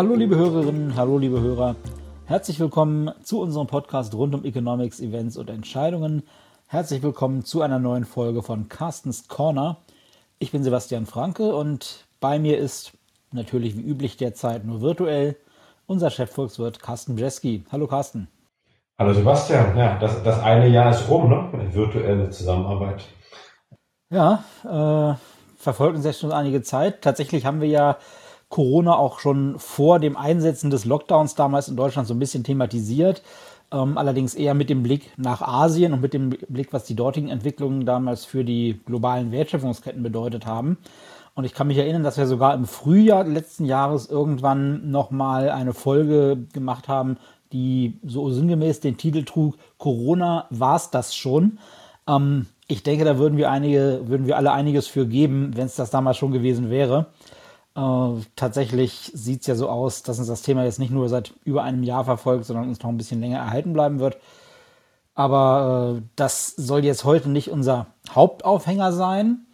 Hallo liebe Hörerinnen, hallo liebe Hörer. Herzlich willkommen zu unserem Podcast rund um Economics, Events und Entscheidungen. Herzlich willkommen zu einer neuen Folge von Carstens Corner. Ich bin Sebastian Franke und bei mir ist natürlich wie üblich derzeit nur virtuell unser Chefvolkswirt Carsten Bjeski. Hallo Carsten. Hallo Sebastian. Ja, das, das eine Jahr ist rum, ne? Virtuelle Zusammenarbeit. Ja, äh, verfolgt uns jetzt schon einige Zeit. Tatsächlich haben wir ja Corona auch schon vor dem Einsetzen des Lockdowns damals in Deutschland so ein bisschen thematisiert. Ähm, allerdings eher mit dem Blick nach Asien und mit dem Blick, was die dortigen Entwicklungen damals für die globalen Wertschöpfungsketten bedeutet haben. Und ich kann mich erinnern, dass wir sogar im Frühjahr letzten Jahres irgendwann nochmal eine Folge gemacht haben, die so sinngemäß den Titel trug, Corona war's das schon. Ähm, ich denke, da würden wir einige, würden wir alle einiges für geben, wenn es das damals schon gewesen wäre. Äh, tatsächlich sieht es ja so aus, dass uns das Thema jetzt nicht nur seit über einem Jahr verfolgt, sondern uns noch ein bisschen länger erhalten bleiben wird. Aber äh, das soll jetzt heute nicht unser Hauptaufhänger sein.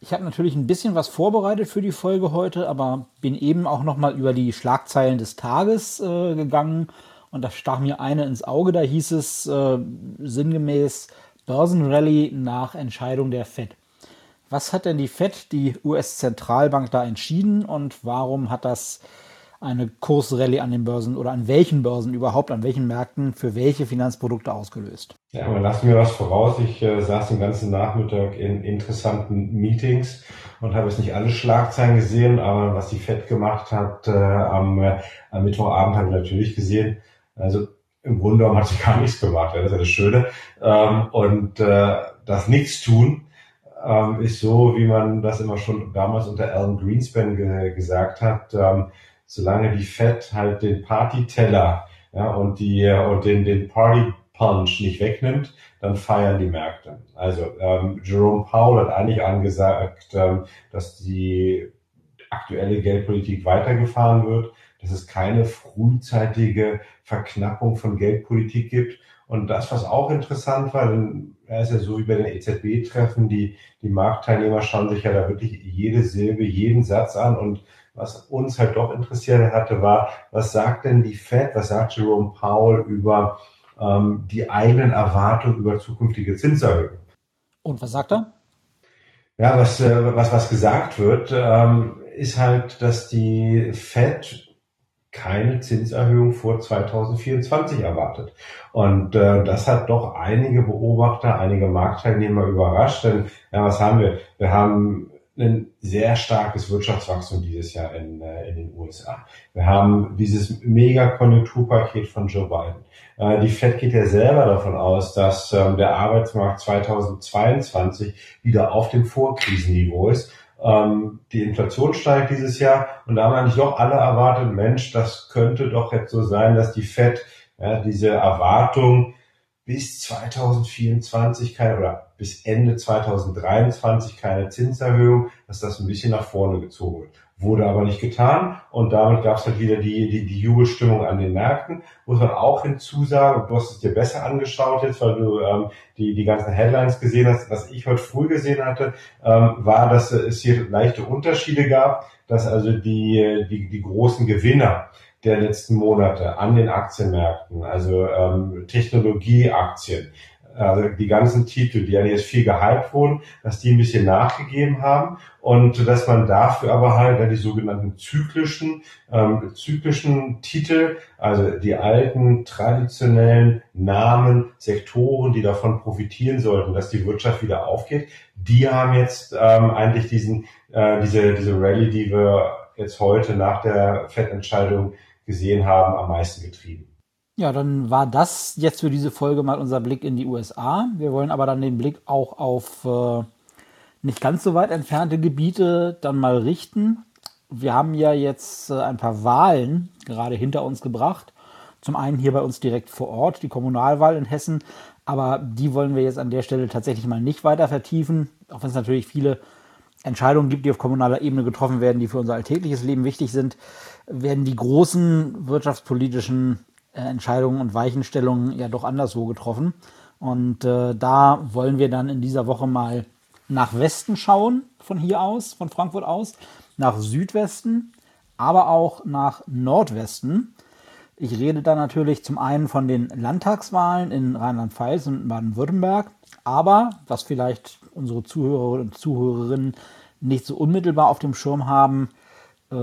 Ich habe natürlich ein bisschen was vorbereitet für die Folge heute, aber bin eben auch noch mal über die Schlagzeilen des Tages äh, gegangen und da stach mir eine ins Auge. Da hieß es äh, sinngemäß Börsenrally nach Entscheidung der Fed. Was hat denn die Fed, die US-Zentralbank, da entschieden und warum hat das eine Kursrallye an den Börsen oder an welchen Börsen überhaupt, an welchen Märkten für welche Finanzprodukte ausgelöst? Ja, aber lass mir was voraus. Ich äh, saß den ganzen Nachmittag in interessanten Meetings und habe jetzt nicht alle Schlagzeilen gesehen, aber was die Fed gemacht hat äh, am, äh, am Mittwochabend habe ich natürlich gesehen. Also im Grunde genommen hat sie gar nichts gemacht. Das ist ja das Schöne. Ähm, und äh, das Nichtstun ähm, ist so, wie man das immer schon damals unter Alan Greenspan ge gesagt hat. Ähm, solange die Fed halt den Partyteller ja, und die und den den Party Punch nicht wegnimmt, dann feiern die Märkte. Also ähm, Jerome Powell hat eigentlich angesagt, ähm, dass die aktuelle Geldpolitik weitergefahren wird, dass es keine frühzeitige Verknappung von Geldpolitik gibt. Und das, was auch interessant war, denn er ist ja so wie bei den EZB-Treffen, die, die Marktteilnehmer schauen sich ja da wirklich jede Silbe, jeden Satz an. Und was uns halt doch interessiert hatte, war, was sagt denn die Fed, was sagt Jerome Powell über ähm, die eigenen Erwartungen über zukünftige Zinserhöhungen? Und was sagt er? Ja, was, äh, was, was gesagt wird, ähm, ist halt, dass die Fed keine Zinserhöhung vor 2024 erwartet. Und äh, das hat doch einige Beobachter, einige Marktteilnehmer überrascht. Denn ja, was haben wir? Wir haben ein sehr starkes Wirtschaftswachstum dieses Jahr in, äh, in den USA. Wir haben dieses Mega-Konjunkturpaket von Joe Biden. Äh, die Fed geht ja selber davon aus, dass ähm, der Arbeitsmarkt 2022 wieder auf dem Vorkrisenniveau ist ähm, die Inflation steigt dieses Jahr und da haben eigentlich doch alle erwartet, Mensch, das könnte doch jetzt so sein, dass die Fed ja, diese Erwartung bis 2024 keine oder bis Ende 2023 keine Zinserhöhung, dass das ein bisschen nach vorne gezogen wird. Wurde aber nicht getan und damit gab es halt wieder die, die, die Jubelstimmung an den Märkten. Muss man auch hinzusagen, du hast es dir besser angeschaut jetzt, weil du ähm, die, die ganzen Headlines gesehen hast. Was ich heute früh gesehen hatte, ähm, war, dass es hier leichte Unterschiede gab, dass also die, die, die großen Gewinner der letzten Monate an den Aktienmärkten, also ähm, Technologieaktien, also die ganzen Titel, die ja jetzt viel gehypt wurden, dass die ein bisschen nachgegeben haben und dass man dafür aber halt ja, die sogenannten zyklischen, ähm, zyklischen Titel, also die alten traditionellen Namen, Sektoren, die davon profitieren sollten, dass die Wirtschaft wieder aufgeht, die haben jetzt ähm, eigentlich diesen, äh, diese, diese Rallye, die wir jetzt heute nach der Fettentscheidung gesehen haben, am meisten getrieben. Ja, dann war das jetzt für diese Folge mal unser Blick in die USA. Wir wollen aber dann den Blick auch auf äh, nicht ganz so weit entfernte Gebiete dann mal richten. Wir haben ja jetzt äh, ein paar Wahlen gerade hinter uns gebracht. Zum einen hier bei uns direkt vor Ort, die Kommunalwahl in Hessen. Aber die wollen wir jetzt an der Stelle tatsächlich mal nicht weiter vertiefen, auch wenn es natürlich viele Entscheidungen gibt, die auf kommunaler Ebene getroffen werden, die für unser alltägliches Leben wichtig sind, werden die großen wirtschaftspolitischen äh, Entscheidungen und Weichenstellungen ja doch anderswo getroffen. Und äh, da wollen wir dann in dieser Woche mal nach Westen schauen, von hier aus, von Frankfurt aus, nach Südwesten, aber auch nach Nordwesten. Ich rede da natürlich zum einen von den Landtagswahlen in Rheinland-Pfalz und Baden-Württemberg, aber was vielleicht unsere Zuhörer und Zuhörerinnen nicht so unmittelbar auf dem Schirm haben, äh,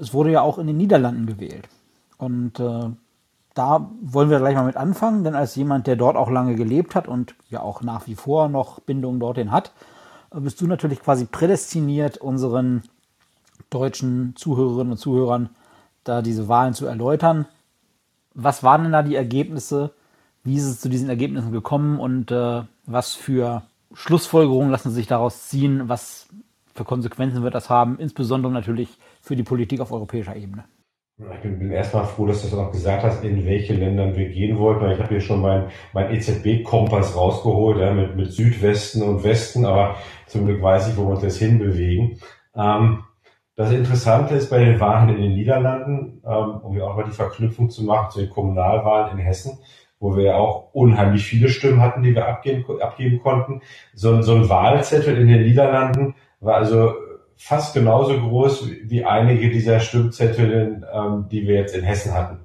es wurde ja auch in den Niederlanden gewählt. Und äh, da wollen wir gleich mal mit anfangen, denn als jemand, der dort auch lange gelebt hat und ja auch nach wie vor noch Bindungen dorthin hat, äh, bist du natürlich quasi prädestiniert, unseren deutschen Zuhörerinnen und Zuhörern da diese Wahlen zu erläutern. Was waren denn da die Ergebnisse? Wie ist es zu diesen Ergebnissen gekommen und äh, was für Schlussfolgerungen lassen sich daraus ziehen? Was für Konsequenzen wird das haben, insbesondere natürlich für die Politik auf europäischer Ebene? Ich bin, bin erstmal froh, dass du das auch gesagt hast, in welche Ländern wir gehen wollten. Ich habe hier schon mein, mein EZB-Kompass rausgeholt, ja, mit, mit Südwesten und Westen, aber zum Glück weiß ich, wo wir uns jetzt hinbewegen. Ähm, das Interessante ist bei den Wahlen in den Niederlanden, ähm, um ja auch mal die Verknüpfung zu machen zu den Kommunalwahlen in Hessen, wo wir ja auch unheimlich viele Stimmen hatten, die wir abgeben, abgeben konnten. So, so ein Wahlzettel in den Niederlanden war also fast genauso groß wie einige dieser Stimmzettel, ähm, die wir jetzt in Hessen hatten.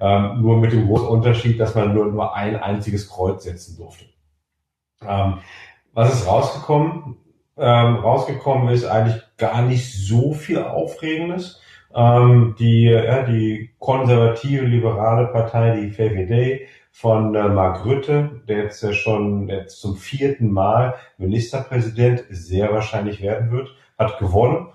Ähm, nur mit dem großen Unterschied, dass man nur, nur ein einziges Kreuz setzen durfte. Ähm, was ist rausgekommen? Ähm, rausgekommen ist eigentlich gar nicht so viel Aufregendes. Ähm, die, ja, die konservative liberale Partei, die VVD von äh, Mark Rutte, der jetzt äh, schon jetzt zum vierten Mal Ministerpräsident sehr wahrscheinlich werden wird, hat gewonnen.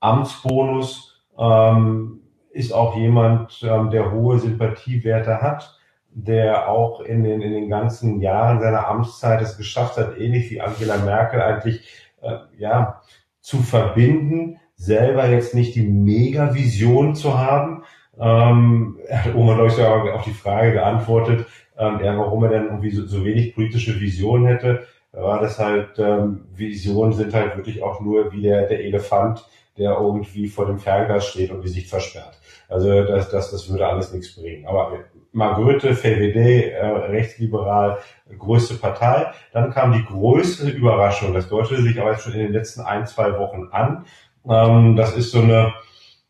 Amtsbonus ähm, ist auch jemand, ähm, der hohe Sympathiewerte hat, der auch in den, in den ganzen Jahren seiner Amtszeit es geschafft hat, ähnlich wie Angela Merkel eigentlich äh, ja, zu verbinden, selber jetzt nicht die Mega-Vision zu haben. Ähm, Oma, glaube ich, sogar die Frage geantwortet, ähm, ja, warum er denn irgendwie so, so wenig politische Vision hätte. War das halt, ähm, Visionen sind halt wirklich auch nur wie der, der Elefant, der irgendwie vor dem Fernglas steht und die Sicht versperrt. Also das, das, das würde alles nichts bringen. Aber Margrethe, VVD, äh, rechtsliberal, größte Partei. Dann kam die größte Überraschung. Das deutete sich aber jetzt schon in den letzten ein, zwei Wochen an. Ähm, das ist so eine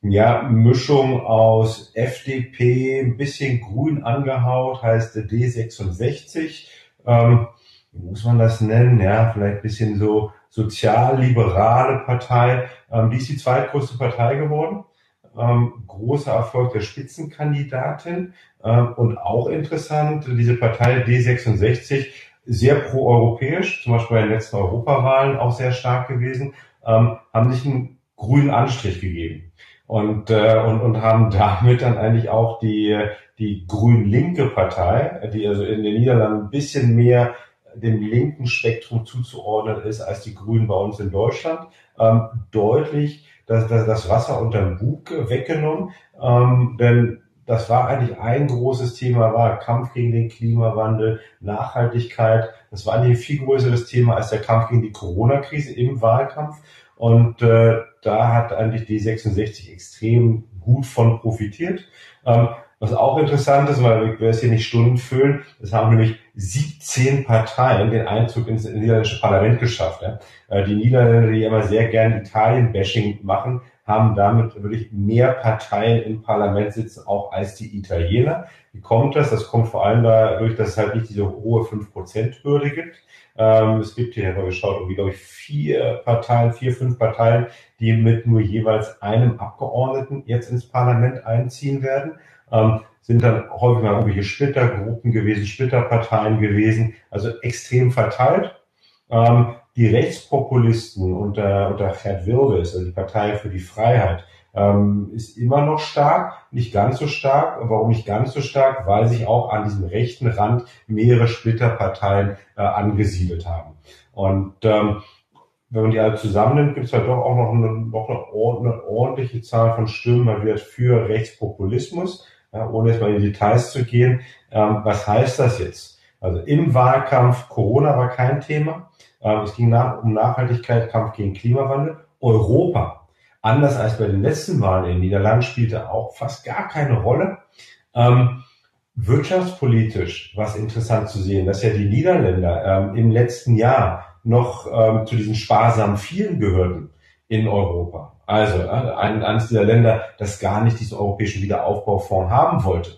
ja, Mischung aus FDP, ein bisschen grün angehaut, heißt D66. Ähm, wie muss man das nennen? Ja, vielleicht ein bisschen so sozial-liberale Partei. Ähm, die ist die zweitgrößte Partei geworden. Ähm, großer Erfolg der Spitzenkandidatin. Ähm, und auch interessant, diese Partei D66, sehr proeuropäisch, zum Beispiel bei den letzten Europawahlen auch sehr stark gewesen, ähm, haben sich einen grünen Anstrich gegeben. Und, äh, und, und haben damit dann eigentlich auch die, die grün-linke Partei, die also in den Niederlanden ein bisschen mehr dem linken Spektrum zuzuordnen ist als die Grünen bei uns in Deutschland, ähm, deutlich das, das, das Wasser unterm Bug weggenommen. Ähm, denn das war eigentlich ein großes Thema, war Kampf gegen den Klimawandel, Nachhaltigkeit. Das war eigentlich ein viel größeres Thema als der Kampf gegen die Corona-Krise im Wahlkampf. Und äh, da hat eigentlich die 66 extrem gut von profitiert. Ähm, was auch interessant ist, weil wir es hier nicht Stunden füllen, es haben nämlich 17 Parteien den Einzug ins niederländische Parlament geschafft. Ja. Äh, die Niederländer, die immer sehr gern Italien-Bashing machen, haben damit wirklich mehr Parteien im Parlament sitzen, auch als die Italiener. Wie kommt das? Das kommt vor allem dadurch, dass es halt nicht diese hohe 5%-Hürde gibt. Ähm, es gibt hier, ich habe geschaut, irgendwie, glaube ich, vier Parteien, vier, fünf Parteien, die mit nur jeweils einem Abgeordneten jetzt ins Parlament einziehen werden ähm, sind dann häufig mal irgendwelche Splittergruppen gewesen, Splitterparteien gewesen, also extrem verteilt. Ähm, die Rechtspopulisten unter, unter Gerd Wilders, also die Partei für die Freiheit, ähm, ist immer noch stark, nicht ganz so stark. Warum nicht ganz so stark? Weil sich auch an diesem rechten Rand mehrere Splitterparteien äh, angesiedelt haben. Und ähm, wenn man die alle zusammennimmt, gibt es halt doch auch noch eine, noch eine, ordentliche Zahl von Stimmen man wird für Rechtspopulismus ja, ohne jetzt mal in die Details zu gehen. Ähm, was heißt das jetzt? Also im Wahlkampf Corona war kein Thema. Ähm, es ging nach, um Nachhaltigkeit, Kampf gegen Klimawandel. Europa, anders als bei den letzten Wahlen in den Niederlanden, spielte auch fast gar keine Rolle. Ähm, wirtschaftspolitisch was interessant zu sehen, dass ja die Niederländer ähm, im letzten Jahr noch ähm, zu diesen sparsamen vielen gehörten in Europa. Also äh, ein, eines dieser Länder, das gar nicht diesen europäischen Wiederaufbaufonds haben wollte,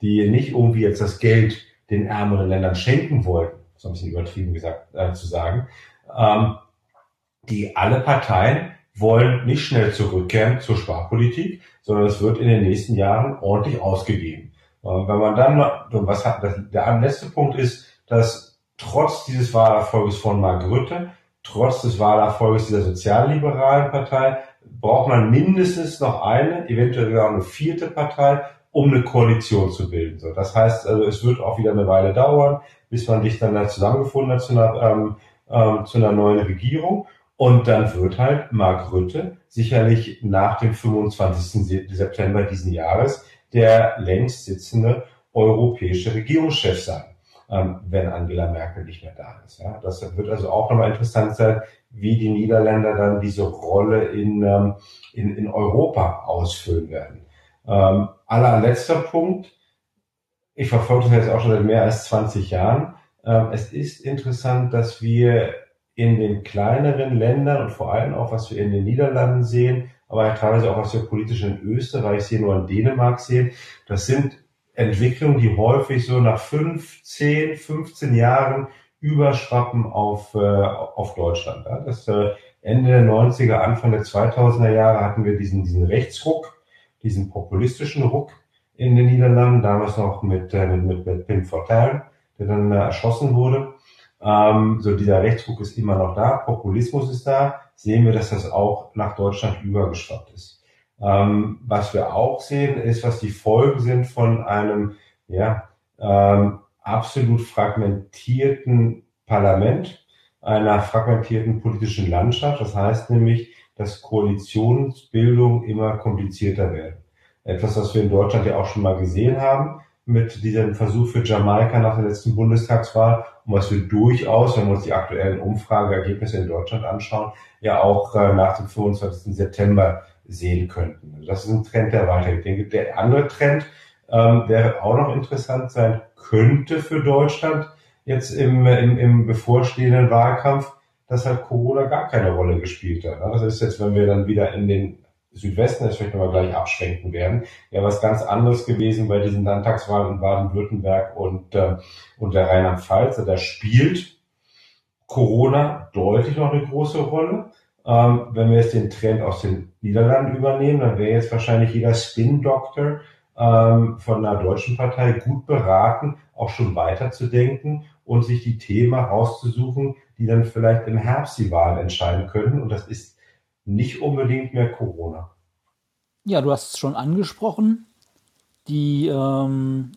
die nicht irgendwie jetzt das Geld den ärmeren Ländern schenken wollten, so ein bisschen übertrieben gesagt äh, zu sagen, ähm, die alle Parteien wollen nicht schnell zurückkehren zur Sparpolitik, sondern es wird in den nächsten Jahren ordentlich ausgegeben. Und wenn man dann, was hat, der letzte Punkt ist, dass trotz dieses Wahlerfolges von Mark trotz des Wahlerfolges dieser sozialliberalen Partei, braucht man mindestens noch eine, eventuell sogar eine vierte Partei, um eine Koalition zu bilden. So, das heißt, also es wird auch wieder eine Weile dauern, bis man sich dann da zusammengefunden hat zu einer, ähm, ähm, zu einer neuen Regierung. Und dann wird halt Mark Rutte sicherlich nach dem 25. September diesen Jahres der längst sitzende europäische Regierungschef sein, ähm, wenn Angela Merkel nicht mehr da ist. Ja. Das wird also auch nochmal interessant sein, wie die Niederländer dann diese Rolle in, ähm, in, in Europa ausfüllen werden. Ähm, allerletzter Punkt. Ich verfolge das jetzt auch schon seit mehr als 20 Jahren. Ähm, es ist interessant, dass wir in den kleineren Ländern und vor allem auch, was wir in den Niederlanden sehen, aber teilweise auch, was wir politisch in Österreich sehen oder in Dänemark sehen, das sind Entwicklungen, die häufig so nach fünf, zehn, 15 Jahren überschwappen auf, äh, auf Deutschland. Ja. Das äh, Ende der 90er, Anfang der 2000er Jahre hatten wir diesen, diesen Rechtsruck, diesen populistischen Ruck in den Niederlanden, damals noch mit, äh, mit, mit, Pim Fortuyn, der dann äh, erschossen wurde. Ähm, so dieser Rechtsruck ist immer noch da, Populismus ist da, sehen wir, dass das auch nach Deutschland übergeschwappt ist. Ähm, was wir auch sehen, ist, was die Folgen sind von einem ja, ähm, absolut fragmentierten Parlament, einer fragmentierten politischen Landschaft. Das heißt nämlich, dass Koalitionsbildung immer komplizierter werden. Etwas, was wir in Deutschland ja auch schon mal gesehen haben, mit diesem Versuch für Jamaika nach der letzten Bundestagswahl und was wir durchaus, wenn wir uns die aktuellen Umfrageergebnisse in Deutschland anschauen, ja auch äh, nach dem 25. September sehen könnten. Also das ist ein Trend, der weitergeht. Ich denke, der andere Trend, ähm, der auch noch interessant sein könnte für Deutschland jetzt im, im, im bevorstehenden Wahlkampf, dass halt Corona gar keine Rolle gespielt hat. Das ist jetzt, wenn wir dann wieder in den Südwesten, das vielleicht nochmal gleich abschränken werden, ja was ganz anderes gewesen bei diesen Landtagswahlen in Baden-Württemberg und, äh, und der Rheinland-Pfalz. Da spielt Corona deutlich noch eine große Rolle. Ähm, wenn wir jetzt den Trend aus den Niederlanden übernehmen, dann wäre jetzt wahrscheinlich jeder Spin-Doktor ähm, von einer deutschen Partei gut beraten, auch schon weiterzudenken und sich die Themen rauszusuchen, die dann vielleicht im Herbst die Wahl entscheiden könnten. Und das ist nicht unbedingt mehr Corona. Ja, du hast es schon angesprochen. Die ähm,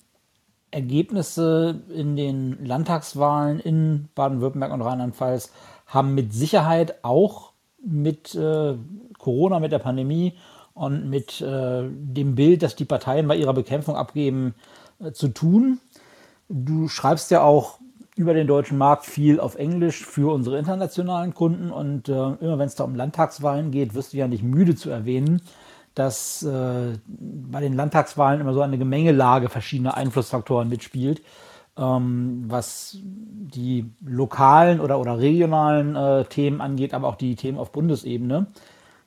Ergebnisse in den Landtagswahlen in Baden-Württemberg und Rheinland-Pfalz haben mit Sicherheit auch mit äh, Corona, mit der Pandemie und mit äh, dem Bild, das die Parteien bei ihrer Bekämpfung abgeben, äh, zu tun. Du schreibst ja auch über den deutschen Markt viel auf Englisch für unsere internationalen Kunden. Und äh, immer wenn es da um Landtagswahlen geht, wirst du ja nicht müde zu erwähnen, dass äh, bei den Landtagswahlen immer so eine Gemengelage verschiedener Einflussfaktoren mitspielt, ähm, was die lokalen oder, oder regionalen äh, Themen angeht, aber auch die Themen auf Bundesebene.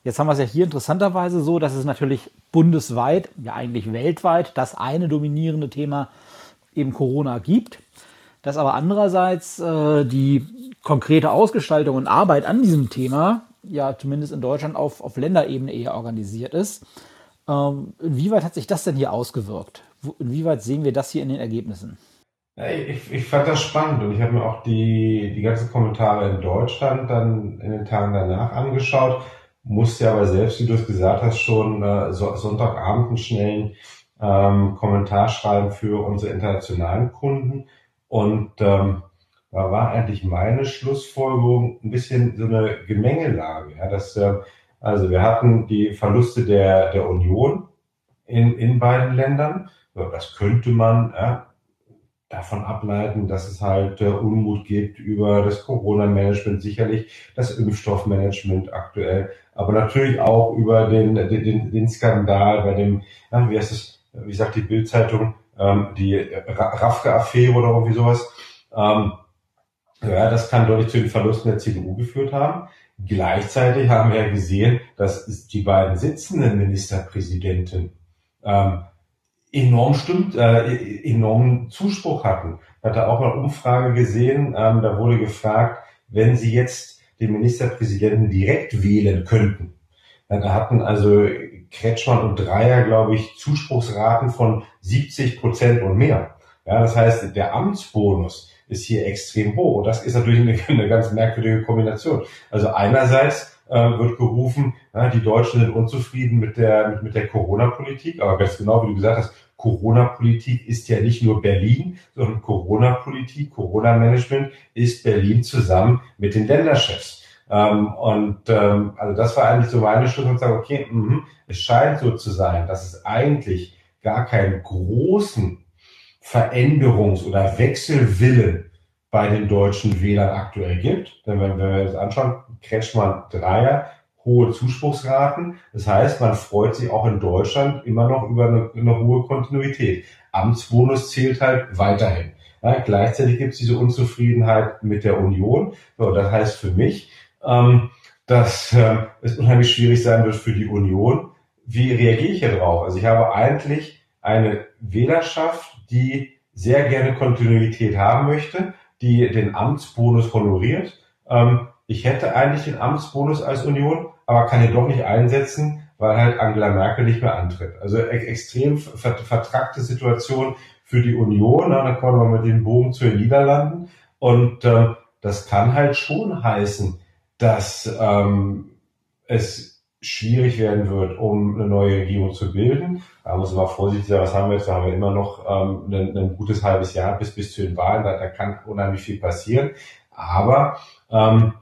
Jetzt haben wir es ja hier interessanterweise so, dass es natürlich bundesweit, ja eigentlich weltweit, das eine dominierende Thema eben Corona gibt dass aber andererseits äh, die konkrete Ausgestaltung und Arbeit an diesem Thema ja zumindest in Deutschland auf, auf Länderebene eher organisiert ist. Ähm, inwieweit hat sich das denn hier ausgewirkt? Inwieweit sehen wir das hier in den Ergebnissen? Ich, ich fand das spannend und ich habe mir auch die, die ganzen Kommentare in Deutschland dann in den Tagen danach angeschaut. Musste aber selbst, wie du es gesagt hast, schon äh, Sonntagabend einen schnellen ähm, Kommentar schreiben für unsere internationalen Kunden und ähm, da war eigentlich meine Schlussfolgerung ein bisschen so eine Gemengelage. Ja, dass, äh, also wir hatten die Verluste der, der Union in, in beiden Ländern. Das könnte man ja, davon ableiten, dass es halt äh, Unmut gibt über das Corona-Management, sicherlich das Impfstoffmanagement aktuell, aber natürlich auch über den, den, den Skandal bei dem, ja, wie heißt es, wie sagt die Bildzeitung, ähm, die Rafke-Affäre oder irgendwie sowas. Ähm, ja, das kann deutlich zu den Verlusten der CDU geführt haben. Gleichzeitig haben wir ja gesehen, dass die beiden sitzenden Ministerpräsidenten ähm, enorm stimmt, äh, enormen Zuspruch hatten. Ich hatte auch eine Umfrage gesehen, ähm, da wurde gefragt, wenn Sie jetzt den Ministerpräsidenten direkt wählen könnten, dann hatten also Kretschmann und Dreier, glaube ich, Zuspruchsraten von 70 Prozent und mehr. Ja, das heißt, der Amtsbonus ist hier extrem hoch. Und das ist natürlich eine, eine ganz merkwürdige Kombination. Also einerseits äh, wird gerufen, ja, die Deutschen sind unzufrieden mit der, mit, mit der Corona-Politik. Aber ganz genau, wie du gesagt hast, Corona-Politik ist ja nicht nur Berlin, sondern Corona-Politik, Corona-Management ist Berlin zusammen mit den Länderchefs. Ähm, und ähm, also das war eigentlich so meine Schluss und sage, okay, mh, es scheint so zu sein, dass es eigentlich gar keinen großen Veränderungs- oder Wechselwillen bei den deutschen Wählern aktuell gibt. Denn wenn, wir uns anschauen, Kretschmann Dreier, hohe Zuspruchsraten. Das heißt, man freut sich auch in Deutschland immer noch über eine, eine hohe Kontinuität. Amtsbonus zählt halt weiterhin. Ja, gleichzeitig gibt es diese Unzufriedenheit mit der Union. So, das heißt für mich, ähm, dass äh, es unheimlich schwierig sein wird für die Union. Wie reagiere ich hier drauf? Also ich habe eigentlich eine Wählerschaft, die sehr gerne Kontinuität haben möchte, die den Amtsbonus honoriert. Ähm, ich hätte eigentlich den Amtsbonus als Union, aber kann ihn doch nicht einsetzen, weil halt Angela Merkel nicht mehr antritt. Also e extrem vertrackte Situation für die Union. Dann kommen wir mit dem Bogen zu den Niederlanden. Und äh, das kann halt schon heißen, dass ähm, es schwierig werden wird, um eine neue Regierung zu bilden. Da muss man vorsichtig sein, was haben wir jetzt? Da haben wir immer noch ähm, ein, ein gutes halbes Jahr bis, bis zu den Wahlen. Da, da kann unheimlich viel passieren. Aber ähm,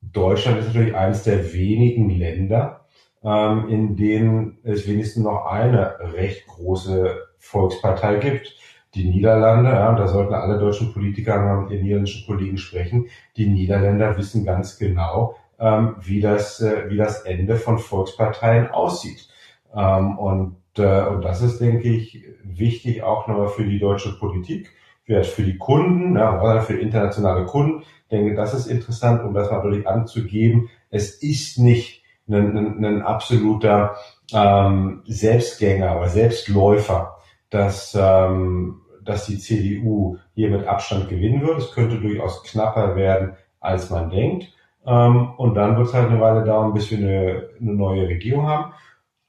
Deutschland ist natürlich eines der wenigen Länder, ähm, in denen es wenigstens noch eine recht große Volkspartei gibt die Niederlande, ja, da sollten alle deutschen Politiker mit ihren niederländischen Kollegen sprechen, die Niederländer wissen ganz genau, ähm, wie, das, äh, wie das Ende von Volksparteien aussieht. Ähm, und, äh, und das ist, denke ich, wichtig auch nochmal für die deutsche Politik, für, die Kunden, ja, für internationale Kunden. Ich denke, das ist interessant, um das mal wirklich anzugeben. Es ist nicht ein, ein, ein absoluter ähm, Selbstgänger oder Selbstläufer, dass, ähm, dass die CDU hier mit Abstand gewinnen wird. Es könnte durchaus knapper werden, als man denkt. Ähm, und dann wird es halt eine Weile dauern, bis wir eine, eine neue Regierung haben.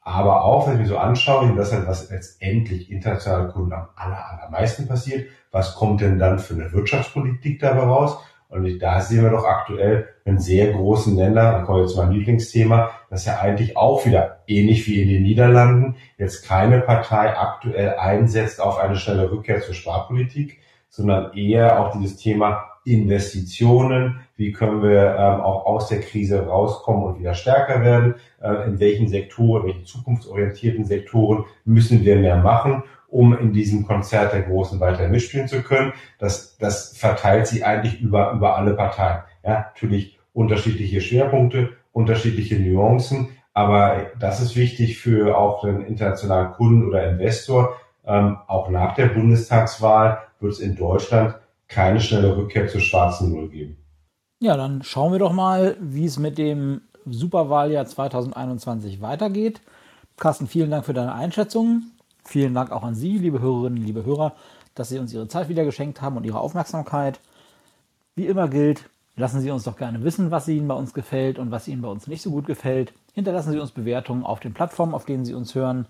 Aber auch, wenn ich mir so anschaue, das ist halt, was letztendlich internationale Kunden am aller, allermeisten passiert, was kommt denn dann für eine Wirtschaftspolitik dabei raus? Und da sehen wir doch aktuell in sehr großen Ländern, da kommen wir jetzt zu meinem Lieblingsthema, dass ja eigentlich auch wieder ähnlich wie in den Niederlanden jetzt keine Partei aktuell einsetzt auf eine schnelle Rückkehr zur Sparpolitik, sondern eher auch dieses Thema Investitionen, wie können wir ähm, auch aus der Krise rauskommen und wieder stärker werden, äh, in welchen Sektoren, welchen zukunftsorientierten Sektoren müssen wir mehr machen um in diesem Konzert der Großen weiter mitspielen zu können. Das, das verteilt sie eigentlich über, über alle Parteien. Ja, natürlich unterschiedliche Schwerpunkte, unterschiedliche Nuancen, aber das ist wichtig für auch den internationalen Kunden oder Investor. Ähm, auch nach der Bundestagswahl wird es in Deutschland keine schnelle Rückkehr zur schwarzen Null geben. Ja, dann schauen wir doch mal, wie es mit dem Superwahljahr 2021 weitergeht. Carsten, vielen Dank für deine Einschätzung. Vielen Dank auch an Sie, liebe Hörerinnen, liebe Hörer, dass Sie uns Ihre Zeit wieder geschenkt haben und Ihre Aufmerksamkeit. Wie immer gilt, lassen Sie uns doch gerne wissen, was Ihnen bei uns gefällt und was Ihnen bei uns nicht so gut gefällt. Hinterlassen Sie uns Bewertungen auf den Plattformen, auf denen Sie uns hören.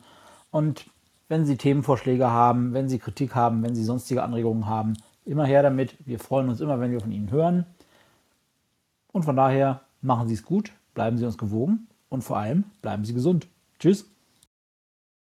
Und wenn Sie Themenvorschläge haben, wenn Sie Kritik haben, wenn Sie sonstige Anregungen haben, immer her damit. Wir freuen uns immer, wenn wir von Ihnen hören. Und von daher machen Sie es gut, bleiben Sie uns gewogen und vor allem bleiben Sie gesund. Tschüss.